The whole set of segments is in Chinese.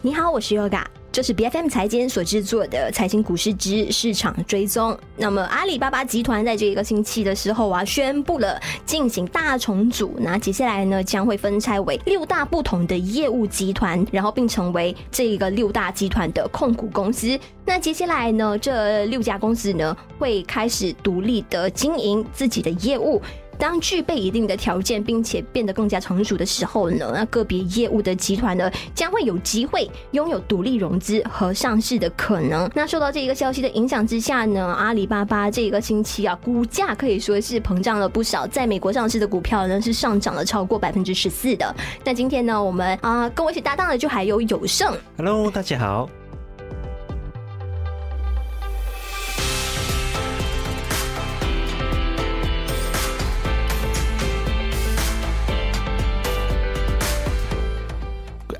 你好，我是 Yoga，这是 B F M 财经所制作的财经股市之市场追踪。那么阿里巴巴集团在这一个星期的时候啊，宣布了进行大重组，那接下来呢将会分拆为六大不同的业务集团，然后并成为这一个六大集团的控股公司。那接下来呢，这六家公司呢会开始独立的经营自己的业务。当具备一定的条件，并且变得更加成熟的时候呢，那个别业务的集团呢，将会有机会拥有独立融资和上市的可能。那受到这一个消息的影响之下呢，阿里巴巴这一个星期啊，股价可以说是膨胀了不少，在美国上市的股票呢是上涨了超过百分之十四的。那今天呢，我们啊跟我一起搭档的就还有有胜，Hello，大家好。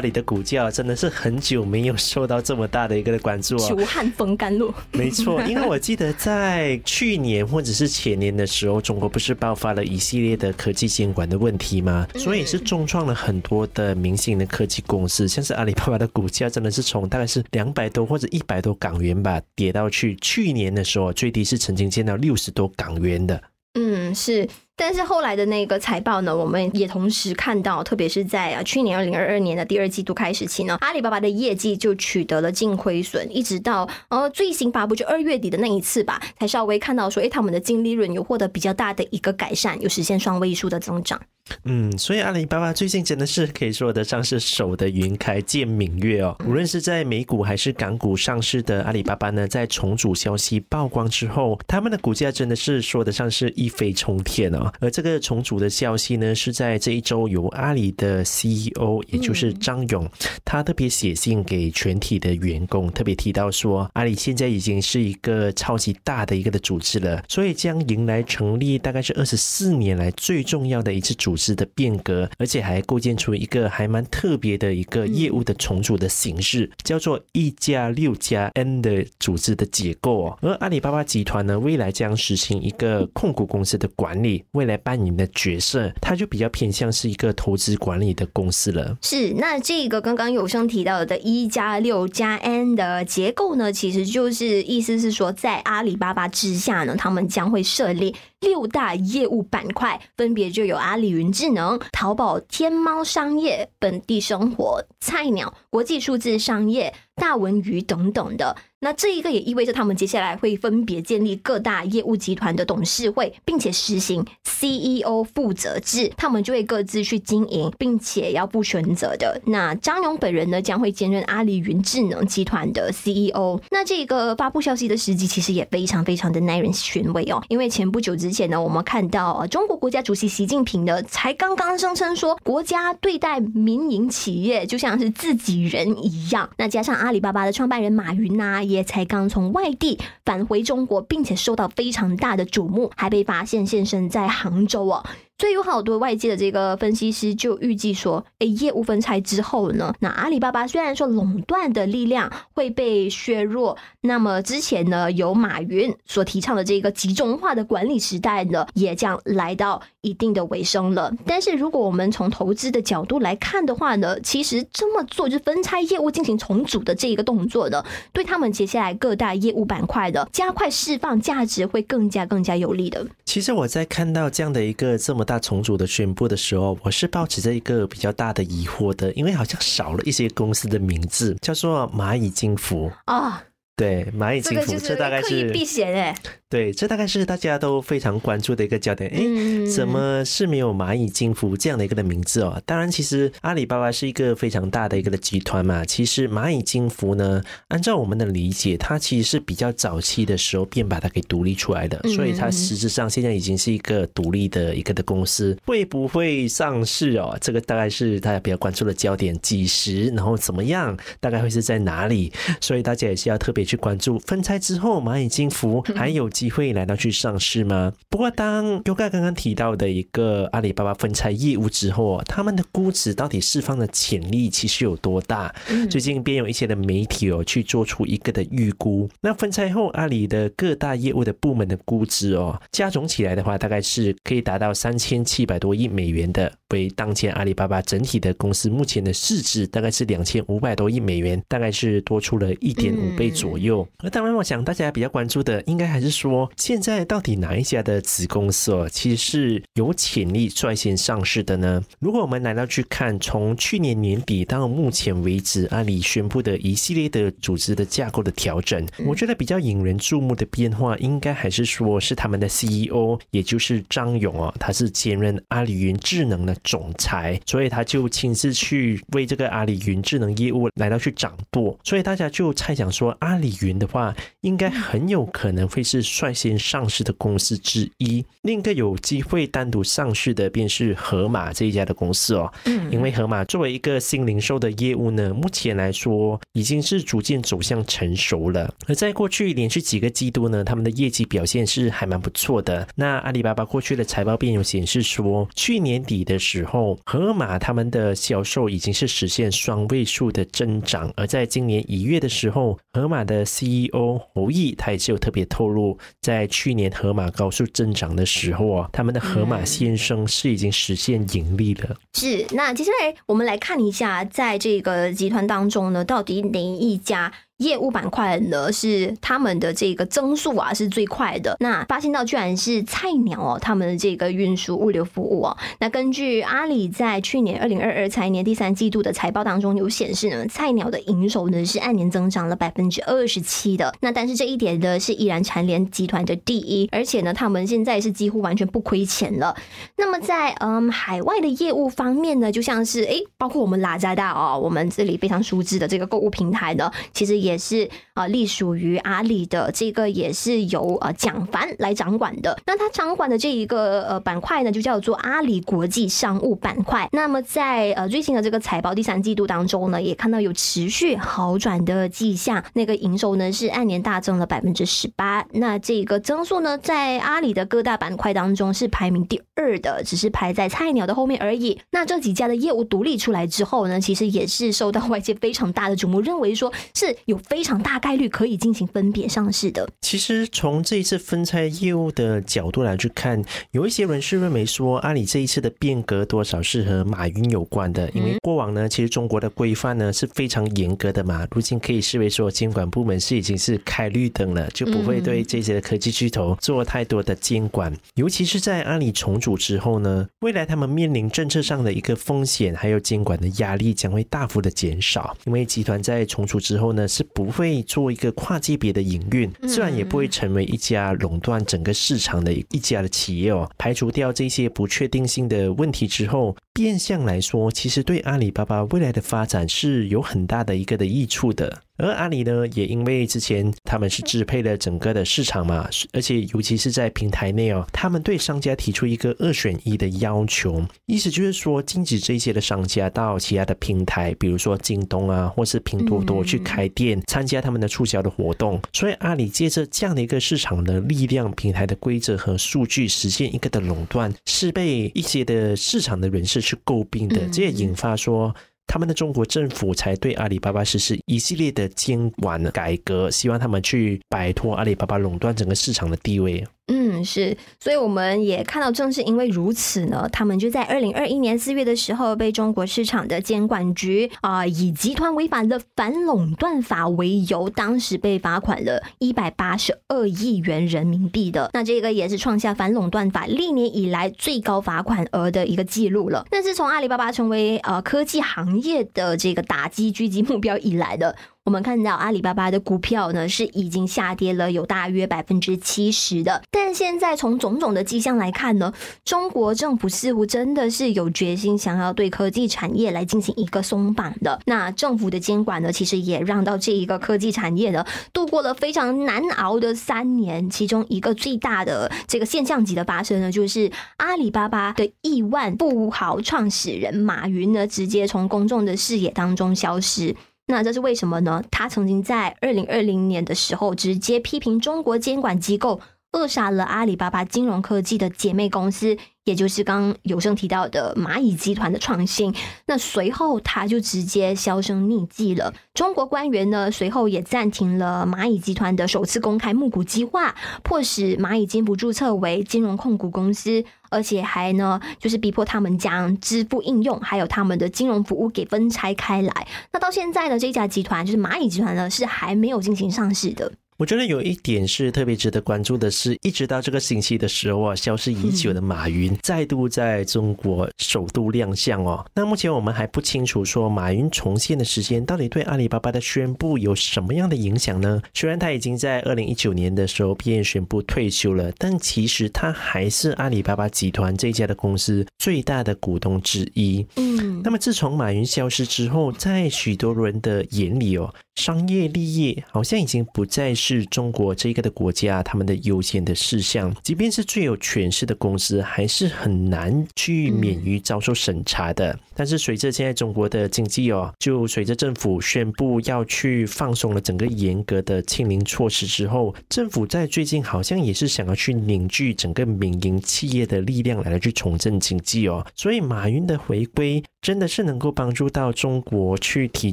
阿里的股价真的是很久没有受到这么大的一个关注啊！久旱逢甘露，没错，因为我记得在去年或者是前年的时候，中国不是爆发了一系列的科技监管的问题吗？所以是重创了很多的明星的科技公司，像是阿里巴巴的股价真的是从大概是两百多或者一百多港元吧，跌到去去年的时候最低是曾经见到六十多港元的。嗯，是。但是后来的那个财报呢，我们也同时看到，特别是在啊去年二零二二年的第二季度开始起呢，阿里巴巴的业绩就取得了净亏损，一直到呃最新发布就二月底的那一次吧，才稍微看到说，哎，他们的净利润有获得比较大的一个改善，有实现双位数的增长。嗯，所以阿里巴巴最近真的是可以说得上是守得云开见明月哦。无论是在美股还是港股上市的阿里巴巴呢，在重组消息曝光之后，他们的股价真的是说得上是一飞冲天哦。而这个重组的消息呢，是在这一周由阿里的 CEO，也就是张勇，他特别写信给全体的员工，特别提到说，阿里现在已经是一个超级大的一个的组织了，所以将迎来成立大概是二十四年来最重要的一次组织的变革，而且还构建出一个还蛮特别的一个业务的重组的形式，叫做一加六加 N 的组织的结构哦。而阿里巴巴集团呢，未来将实行一个控股公司的管理，未来扮演的角色，它就比较偏向是一个投资管理的公司了。是，那这个刚刚有声提到的“一加六加 N” 的结构呢，其实就是意思是说，在阿里巴巴之下呢，他们将会设立六大业务板块，分别就有阿里云智能、淘宝、天猫商业、本地生活、菜鸟、国际数字商业、大文娱等等的。那这一个也意味着他们接下来会分别建立各大业务集团的董事会，并且实行 CEO 负责制，他们就会各自去经营，并且要负全责的。那张勇本人呢，将会兼任阿里云智能集团的 CEO。那这个发布消息的时机其实也非常非常的耐人寻味哦，因为前不久之而且呢，我们看到啊中国国家主席习近平呢，才刚刚声称说，国家对待民营企业就像是自己人一样。那加上阿里巴巴的创办人马云呢。也才刚从外地返回中国，并且受到非常大的瞩目，还被发现现身在杭州哦。所以有好多外界的这个分析师就预计说，哎，业务分拆之后呢，那阿里巴巴虽然说垄断的力量会被削弱，那么之前呢由马云所提倡的这个集中化的管理时代呢，也将来到一定的尾声了。但是如果我们从投资的角度来看的话呢，其实这么做就分拆业务进行重组的这一个动作呢，对他们接下来各大业务板块的加快释放价值会更加更加有利的。其实我在看到这样的一个这么大重组的宣布的时候，我是抱持着一个比较大的疑惑的，因为好像少了一些公司的名字，叫做蚂蚁金服啊。对，蚂蚁金服，这大概是避嫌哎。对，这大概是大家都非常关注的一个焦点。哎，怎么是没有蚂蚁金服这样的一个的名字哦？当然，其实阿里巴巴是一个非常大的一个的集团嘛。其实蚂蚁金服呢，按照我们的理解，它其实是比较早期的时候便把它给独立出来的，所以它实质上现在已经是一个独立的一个的公司。会不会上市哦？这个大概是大家比较关注的焦点。几时，然后怎么样？大概会是在哪里？所以大家也是要特别去关注。分拆之后，蚂蚁金服 还有。机会来到去上市吗？不过，当 Yoga 刚刚提到的一个阿里巴巴分拆业务之后，他们的估值到底释放的潜力其实有多大？最近便有一些的媒体哦去做出一个的预估。那分拆后，阿里的各大业务的部门的估值哦加总起来的话，大概是可以达到三千七百多亿美元的。为当前阿里巴巴整体的公司目前的市值大概是两千五百多亿美元，大概是多出了一点五倍左右。而当然，我想大家比较关注的，应该还是说现在到底哪一家的子公司哦，其实是有潜力率先上市的呢？如果我们来到去看，从去年年底到目前为止，阿里宣布的一系列的组织的架构的调整，我觉得比较引人注目的变化，应该还是说是他们的 CEO，也就是张勇哦，他是兼任阿里云智能的总裁，所以他就亲自去为这个阿里云智能业务来到去掌舵，所以大家就猜想说，阿里云的话，应该很有可能会是率先上市的公司之一。另一个有机会单独上市的，便是盒马这一家的公司哦，嗯，因为盒马作为一个新零售的业务呢，目前来说已经是逐渐走向成熟了。而在过去连续几个季度呢，他们的业绩表现是还蛮不错的。那阿里巴巴过去的财报便有显示说，去年底的时候，盒马他们的销售已经是实现双位数的增长。而在今年一月的时候，盒马的 CEO 侯毅他也是有特别透露，在去年盒马高速增长的时候啊，他们的盒马先生是已经实现盈利了。是，那接下来我们来看一下，在这个集团当中呢，到底哪一家？业务板块呢是他们的这个增速啊是最快的。那发现到居然是菜鸟哦，他们的这个运输物流服务哦。那根据阿里在去年二零二二财年第三季度的财报当中有显示呢，菜鸟的营收呢是按年增长了百分之二十七的。那但是这一点呢是依然蝉联集团的第一，而且呢他们现在是几乎完全不亏钱了。那么在嗯海外的业务方面呢，就像是诶，包括我们拉扎达哦，我们这里非常熟知的这个购物平台呢，其实也。也是啊，隶属于阿里的这个也是由呃蒋凡来掌管的。那他掌管的这一个呃板块呢，就叫做阿里国际商务板块。那么在呃最新的这个财报第三季度当中呢，也看到有持续好转的迹象。那个营收呢是按年大增了百分之十八。那这个增速呢，在阿里的各大板块当中是排名第二的，只是排在菜鸟的后面而已。那这几家的业务独立出来之后呢，其实也是受到外界非常大的瞩目，认为说是有。非常大概率可以进行分别上市的。其实从这一次分拆业务的角度来去看，有一些人是认为说，阿里这一次的变革多少是和马云有关的。因为过往呢，其实中国的规范呢是非常严格的嘛，如今可以视为说监管部门是已经是开绿灯了，就不会对这些科技巨头做太多的监管。尤其是在阿里重组之后呢，未来他们面临政策上的一个风险，还有监管的压力将会大幅的减少。因为集团在重组之后呢，是。不会做一个跨级别的营运，自然也不会成为一家垄断整个市场的一家的企业哦。排除掉这些不确定性的问题之后，变相来说，其实对阿里巴巴未来的发展是有很大的一个的益处的。而阿里呢，也因为之前他们是支配了整个的市场嘛，而且尤其是在平台内哦，他们对商家提出一个二选一的要求，意思就是说禁止这些的商家到其他的平台，比如说京东啊，或是拼多多去开店，参加他们的促销的活动。所以阿里借着这样的一个市场的力量、平台的规则和数据，实现一个的垄断，是被一些的市场的人士去诟病的，这也引发说。他们的中国政府才对阿里巴巴实施一系列的监管改革，希望他们去摆脱阿里巴巴垄断整个市场的地位。嗯，是，所以我们也看到，正是因为如此呢，他们就在二零二一年四月的时候，被中国市场的监管局啊，以集团违反了反垄断法为由，当时被罚款了一百八十二亿元人民币的。那这个也是创下反垄断法历年以来最高罚款额的一个记录了。那是从阿里巴巴成为呃科技行业的这个打击狙击目标以来的。我们看到阿里巴巴的股票呢是已经下跌了有大约百分之七十的，但现在从种种的迹象来看呢，中国政府似乎真的是有决心想要对科技产业来进行一个松绑的。那政府的监管呢，其实也让到这一个科技产业呢度过了非常难熬的三年。其中一个最大的这个现象级的发生呢，就是阿里巴巴的亿万富豪创始人马云呢，直接从公众的视野当中消失。那这是为什么呢？他曾经在二零二零年的时候直接批评中国监管机构扼杀了阿里巴巴金融科技的姐妹公司。也就是刚有生提到的蚂蚁集团的创新。那随后他就直接销声匿迹了。中国官员呢，随后也暂停了蚂蚁集团的首次公开募股计划，迫使蚂蚁金服注册为金融控股公司，而且还呢，就是逼迫他们将支付应用还有他们的金融服务给分拆开来。那到现在呢，这家集团就是蚂蚁集团呢，是还没有进行上市的。我觉得有一点是特别值得关注的，是一直到这个星期的时候啊，消失已久的马云再度在中国首度亮相哦。那目前我们还不清楚说马云重现的时间到底对阿里巴巴的宣布有什么样的影响呢？虽然他已经在二零一九年的时候便宣布退休了，但其实他还是阿里巴巴集团这家的公司最大的股东之一。嗯，那么自从马云消失之后，在许多人的眼里哦。商业利益好像已经不再是中国这个的国家他们的优先的事项，即便是最有权势的公司，还是很难去免于遭受审查的。但是随着现在中国的经济哦，就随着政府宣布要去放松了整个严格的清零措施之后，政府在最近好像也是想要去凝聚整个民营企业的力量来去重振经济哦。所以马云的回归真的是能够帮助到中国去提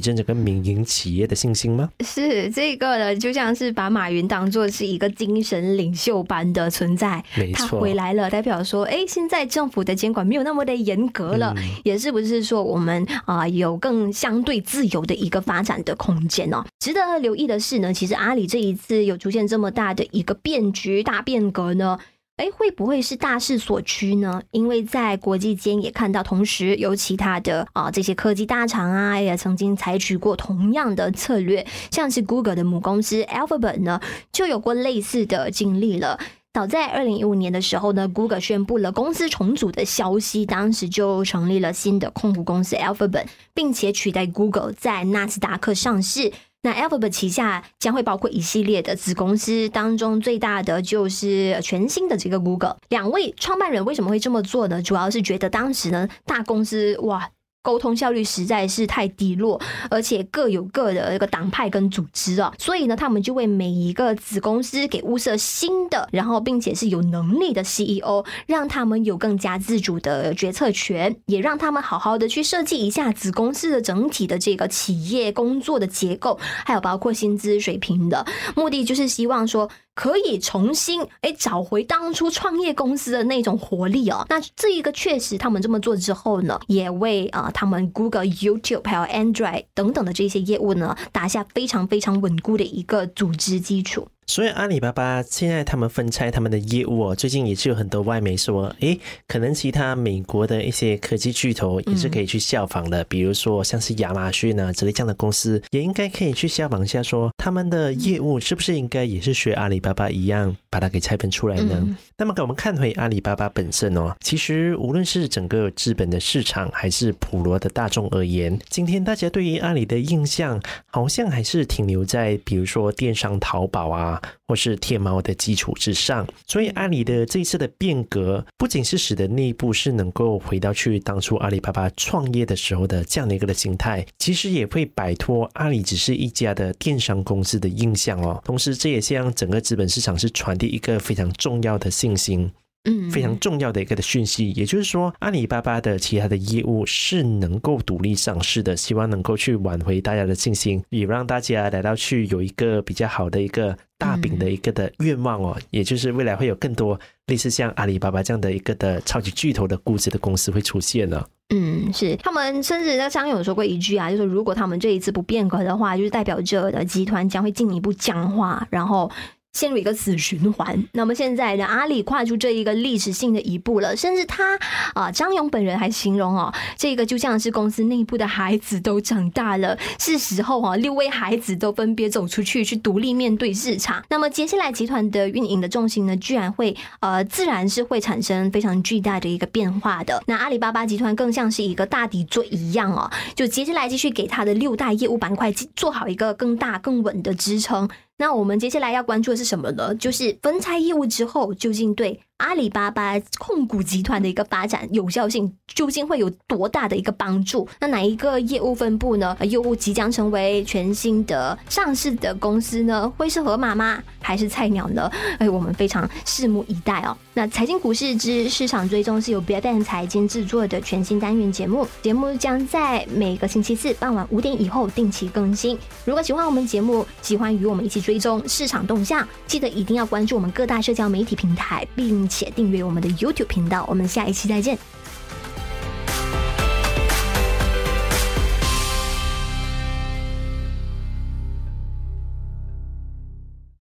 振整个民营企业的信心是这个呢，就像是把马云当做是一个精神领袖般的存在。没错，他回来了，代表说，哎，现在政府的监管没有那么的严格了，也是不是？说我们啊有更相对自由的一个发展的空间哦。值得留意的是呢，其实阿里这一次有出现这么大的一个变局、大变革呢，哎，会不会是大势所趋呢？因为在国际间也看到，同时有其他的啊这些科技大厂啊，也曾经采取过同样的策略，像是 Google 的母公司 Alphabet 呢，就有过类似的经历了。早在二零一五年的时候呢，Google 宣布了公司重组的消息，当时就成立了新的控股公司 Alphabet，并且取代 Google 在纳斯达克上市。那 Alphabet 旗下将会包括一系列的子公司，当中最大的就是全新的这个 Google。两位创办人为什么会这么做呢？主要是觉得当时呢，大公司哇。沟通效率实在是太低落，而且各有各的一个党派跟组织啊，所以呢，他们就为每一个子公司给物色新的，然后并且是有能力的 CEO，让他们有更加自主的决策权，也让他们好好的去设计一下子公司的整体的这个企业工作的结构，还有包括薪资水平的目的，就是希望说。可以重新哎找回当初创业公司的那种活力哦。那这一个确实，他们这么做之后呢，也为啊他们 Google、YouTube 还有 Android 等等的这些业务呢，打下非常非常稳固的一个组织基础。所以阿里巴巴现在他们分拆他们的业务哦，最近也是有很多外媒说，诶，可能其他美国的一些科技巨头也是可以去效仿的，比如说像是亚马逊啊之类这样的公司，也应该可以去效仿一下，说他们的业务是不是应该也是学阿里巴巴一样，把它给拆分出来呢？那么给，我们看回阿里巴巴本身哦，其实无论是整个资本的市场，还是普罗的大众而言，今天大家对于阿里的印象，好像还是停留在比如说电商淘宝啊。或是天猫的基础之上，所以阿里的这一次的变革，不仅是使得内部是能够回到去当初阿里巴巴创业的时候的这样的一个的心态，其实也会摆脱阿里只是一家的电商公司的印象哦。同时，这也向整个资本市场是传递一个非常重要的信心。嗯，非常重要的一个的讯息，也就是说，阿里巴巴的其他的业务是能够独立上市的，希望能够去挽回大家的信心，也让大家来到去有一个比较好的一个大饼的一个的愿望哦，也就是未来会有更多类似像阿里巴巴这样的一个的超级巨头的估值的公司会出现呢。嗯，是他们甚至在商友说过一句啊，就是如果他们这一次不变革的话，就是代表着的集团将会进一步僵化，然后。陷入一个死循环。那么现在的阿里跨出这一个历史性的一步了，甚至他啊，张勇本人还形容哦，这个就像是公司内部的孩子都长大了，是时候啊，六位孩子都分别走出去，去独立面对市场。那么接下来集团的运营的重心呢，居然会呃，自然是会产生非常巨大的一个变化的。那阿里巴巴集团更像是一个大底座一样哦，就接下来继续给他的六大业务板块做好一个更大更稳的支撑。那我们接下来要关注的是什么呢？就是分拆业务之后，究竟对阿里巴巴控股集团的一个发展有效性究竟会有多大的一个帮助？那哪一个业务分部呢？又即将成为全新的上市的公司呢？会是河马吗？还是菜鸟呢？哎，我们非常拭目以待哦。那财经股市之市场追踪是由 b a n 财经制作的全新单元节目，节目将在每个星期四傍晚五点以后定期更新。如果喜欢我们节目，喜欢与我们一起追踪市场动向，记得一定要关注我们各大社交媒体平台，并且订阅我们的 YouTube 频道。我们下一期再见。